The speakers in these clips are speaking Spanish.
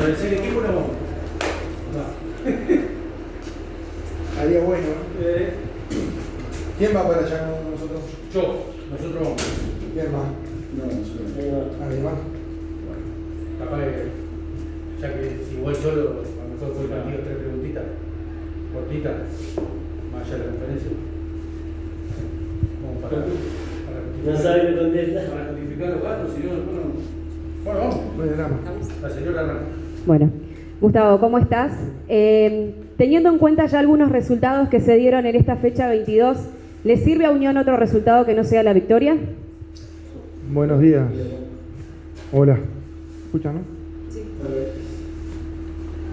Lo del ser equipo no. Haría bueno. ¿no? Eh, ¿Quién va para allá con nosotros? yo, nosotros vamos. ¿Quién más? No, no, Nadie más. Bueno, capaz que, ya que si voy solo, a lo mejor fue el partido tres preguntitas, cortitas, más allá de la conferencia. Vamos para, para No sabe contesta. Para justificar los datos, si no, después no. Bueno, vamos. Bueno, más. La señora Ramos. Bueno, Gustavo, ¿cómo estás? Eh, teniendo en cuenta ya algunos resultados que se dieron en esta fecha 22, ¿le sirve a Unión otro resultado que no sea la victoria? Buenos días. Hola. ¿Escuchan, no?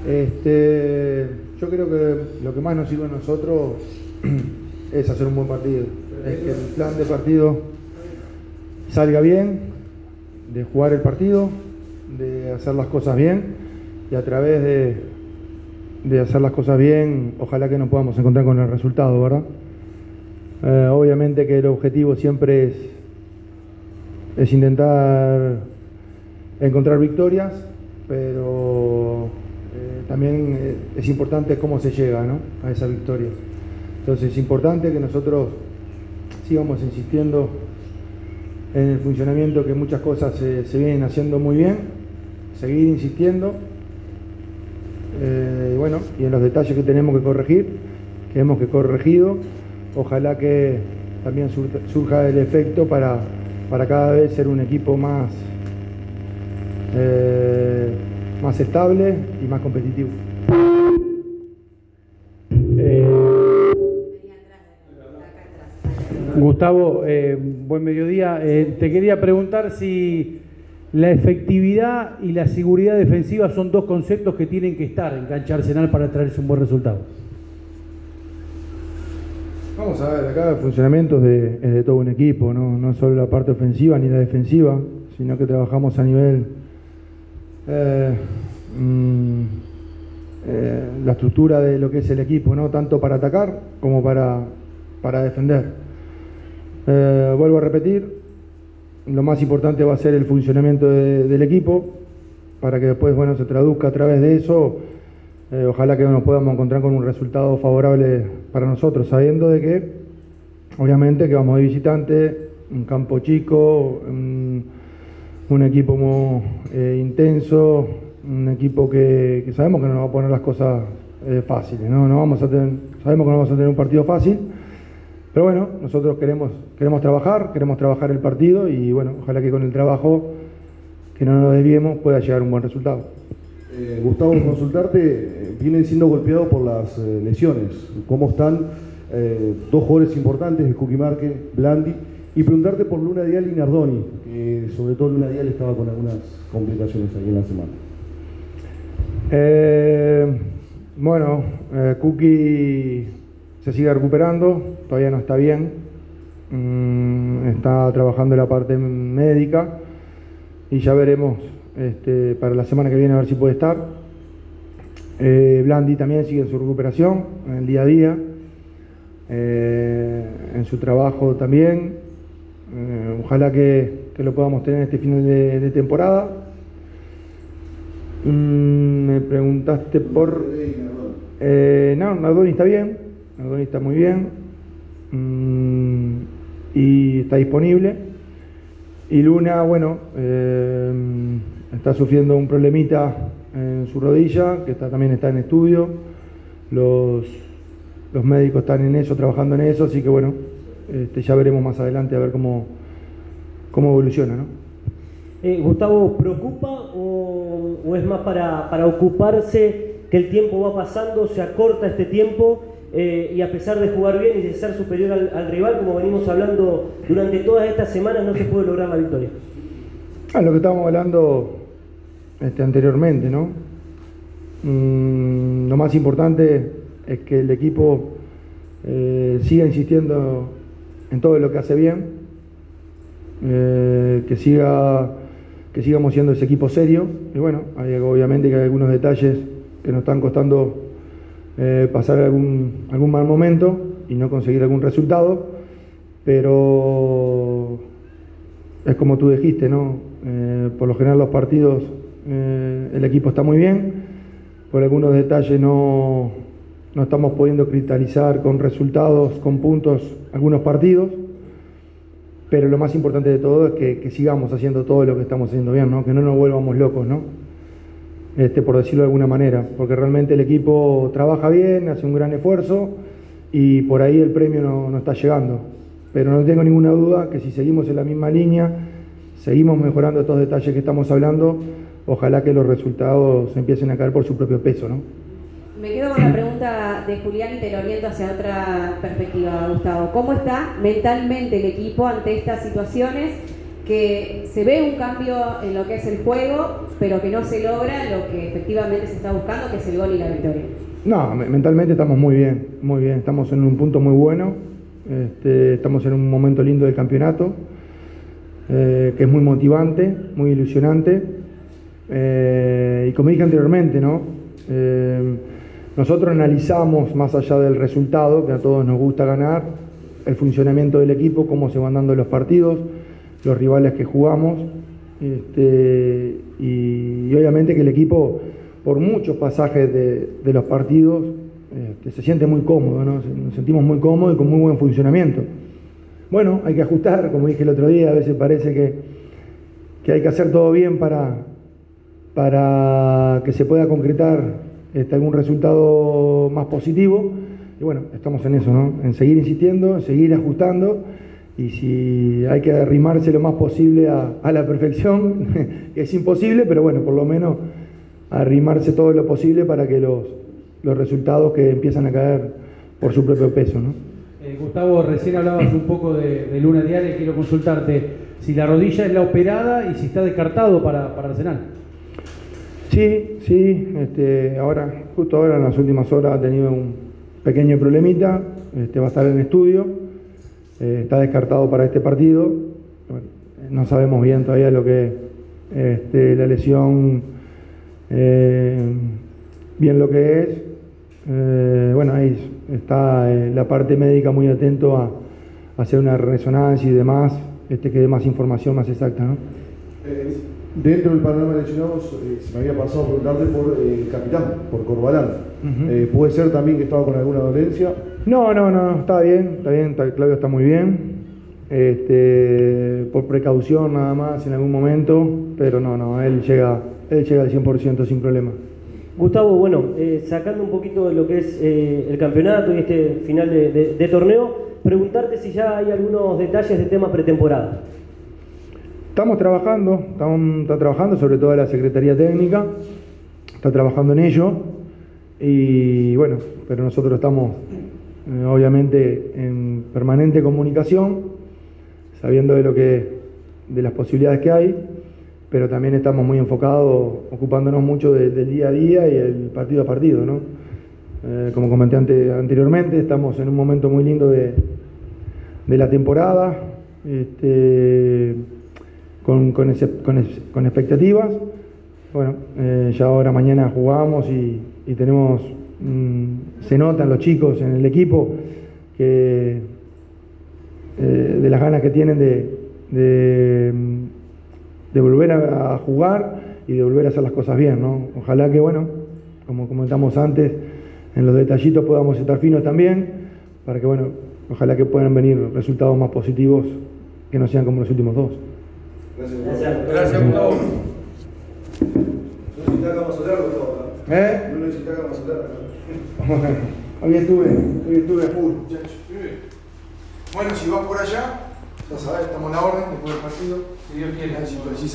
Este, yo creo que lo que más nos sirve a nosotros es hacer un buen partido. Es que el plan de partido salga bien, de jugar el partido, de hacer las cosas bien y a través de, de hacer las cosas bien, ojalá que nos podamos encontrar con el resultado, ¿verdad? Eh, obviamente que el objetivo siempre es, es intentar encontrar victorias, pero eh, también eh, es importante cómo se llega ¿no? a esa victoria. Entonces es importante que nosotros sigamos insistiendo en el funcionamiento, que muchas cosas se, se vienen haciendo muy bien, seguir insistiendo, eh, y bueno, y en los detalles que tenemos que corregir, que hemos que corregido, ojalá que también surja el efecto para, para cada vez ser un equipo más, eh, más estable y más competitivo. Gustavo, eh, buen mediodía. Te quería preguntar si la efectividad y la seguridad defensiva son dos conceptos que tienen que estar en cancha Arsenal para traerse un buen resultado. Vamos a ver, acá el funcionamiento es de, todo un equipo, ¿no? no solo la parte ofensiva ni la defensiva, sino que trabajamos a nivel eh, mm, eh, la estructura de lo que es el equipo, ¿no? tanto para atacar como para, para defender. Eh, vuelvo a repetir, lo más importante va a ser el funcionamiento de- del equipo, para que después bueno, se traduzca a través de eso eh, ojalá que nos podamos encontrar con un resultado favorable para nosotros, sabiendo de que, obviamente, que vamos de visitante, un campo chico, un, equipo muy eh, intenso, un equipo que, que sabemos que no nos va a poner las cosas eh, fáciles, ¿no? No vamos a tener, sabemos que no vamos a tener un partido fácil, pero bueno, nosotros queremos, queremos trabajar, queremos trabajar el partido y bueno, ojalá que con el trabajo que no nos desviemos pueda llegar un buen resultado. Eh, Gustavo, consultarte, eh, vienen siendo golpeados por las eh, lesiones. ¿Cómo están eh, dos jugadores importantes, Cookie Marque, Blandi? Y preguntarte por Luna Dial y Nardoni, que sobre todo Luna Dial estaba con algunas complicaciones ahí en la semana. Bueno, Cookie se sigue recuperando, todavía no está bien, Mm, está trabajando la parte médica y ya veremos este, para la semana que viene a ver si puede estar. Eh, Blandi también sigue en su recuperación, en el día a día, eh, en su trabajo también. Eh, ojalá que, que lo podamos tener este final de, de temporada. Mm, me preguntaste por... No, Nardoni está bien, Nardoni está muy bien mm, y está disponible. Y Luna, bueno, eh, está sufriendo un problemita en su rodilla, que está, también está en estudio. Los, los médicos están en eso, trabajando en eso, así que bueno, este, ya veremos más adelante a ver cómo, cómo evoluciona, ¿no? Eh, Gustavo, ¿preocupa o, o es más para, para ocuparse que el tiempo va pasando, se acorta este tiempo eh, y a pesar de jugar bien y de ser superior al, al rival, como venimos hablando durante todas estas semanas, no se puede lograr la victoria? Ah, lo que estábamos hablando este, anteriormente, ¿no? Mm, lo más importante es que el equipo eh, siga insistiendo en todo lo que hace bien, eh, que siga que sigamos siendo ese equipo serio y bueno, hay, obviamente que hay algunos detalles que nos están costando eh, pasar algún, algún mal momento y no conseguir algún resultado, pero es como tú dijiste, ¿no? Eh, por lo general los partidos Eh, el equipo está muy bien, por algunos detalles no, no estamos pudiendo cristalizar con resultados, con puntos, algunos partidos, pero lo más importante de todo es que, que sigamos haciendo todo lo que estamos haciendo bien, ¿no? que no nos volvamos locos, ¿no? Este, por decirlo de alguna manera, porque realmente el equipo trabaja bien, hace un gran esfuerzo y por ahí el premio no, está llegando. Pero no tengo ninguna duda que si seguimos en la misma línea, seguimos mejorando estos detalles que estamos hablando, ojalá que los resultados empiecen a caer por su propio peso, ¿no? Me quedo con la pregunta de Julián y te lo oriento hacia otra perspectiva, Gustavo. ¿Cómo está mentalmente el equipo ante estas situaciones que se ve un cambio en lo que es el juego, pero que no se logra lo que efectivamente se está buscando, que es el gol y la victoria? No, me- mentalmente estamos muy bien, muy bien, estamos en un punto muy bueno, este, estamos en un momento lindo del campeonato, eh, que es muy motivante, muy ilusionante, eh, y como dije anteriormente, ¿no? Eh, nosotros analizamos más allá del resultado, que a todos nos gusta ganar, el funcionamiento del equipo, cómo se van dando los partidos, los rivales que jugamos, este, y, obviamente que el equipo, por muchos pasajes de, los partidos, este, se siente muy cómodo, ¿no? Nos sentimos muy cómodos y con muy buen funcionamiento. Bueno, hay que ajustar, como dije el otro día, a veces parece que, que hay que hacer todo bien para, para que se pueda concretar este, algún resultado más positivo. Y bueno, estamos en eso, ¿no? En seguir insistiendo, en seguir ajustando. Y si hay que arrimarse lo más posible a, a la perfección, que es imposible, pero bueno, por lo menos arrimarse todo lo posible para que los, los resultados que empiezan a caer por su propio peso, ¿no? Eh, Gustavo, recién hablabas un poco de, de Luna Diaria y quiero consultarte si la rodilla es la operada y si está descartado para, para Arsenal. Sí, sí, este, ahora, justo ahora en las últimas horas ha tenido un pequeño problemita, este, va a estar en estudio, eh, está descartado para este partido, no sabemos bien todavía lo que este, la lesión, eh, bien lo que es, Eh, bueno, ahí está la parte médica muy atento a, a hacer una resonancia y demás, este, que dé más información más exacta, ¿no? Dentro del panorama de lesionados, eh, se me había pasado a preguntarte por eh, el capitán, por Corbalán. Eh, ¿Puede ser también que estaba con alguna dolencia? No, no, no, está bien, está bien, está- Claudio está muy bien. Este, por precaución nada más en algún momento, pero no, no, él llega, él llega al 100% sin problema. Gustavo, bueno, eh, sacando un poquito de lo que es eh, el campeonato y este final de, de- de torneo, preguntarte si ya hay algunos detalles de tema pretemporada. Estamos trabajando, estamos, está trabajando sobre todo la Secretaría Técnica, está trabajando en ello y bueno, pero nosotros estamos eh, obviamente en permanente comunicación, sabiendo de lo que, de las posibilidades que hay, pero también estamos muy enfocados, ocupándonos mucho de- del día a día y el partido a partido, ¿no? Eh, como comenté ante- anteriormente, estamos en un momento muy lindo de, de la temporada, este, con, con, con expectativas. Bueno, eh, ya ahora mañana jugamos y, y tenemos, mm, se notan los chicos en el equipo que eh, de las ganas que tienen de, de, mm, volver a, a jugar y de volver a hacer las cosas bien, ¿no? Ojalá que, bueno, como comentamos antes, en los detallitos podamos estar finos también, para que, bueno, ojalá que puedan venir resultados más positivos que no sean como los últimos dos. Gracias. Gracias, Gustavo. No necesitas que Gustavo. ¿no? ¿Eh? No necesitas que hablar. hoy estuve, hoy estuve a full. Muchachos. Bueno, si vas por allá, ya sabes, estamos en la orden después del partido. Si Dios quiere. Si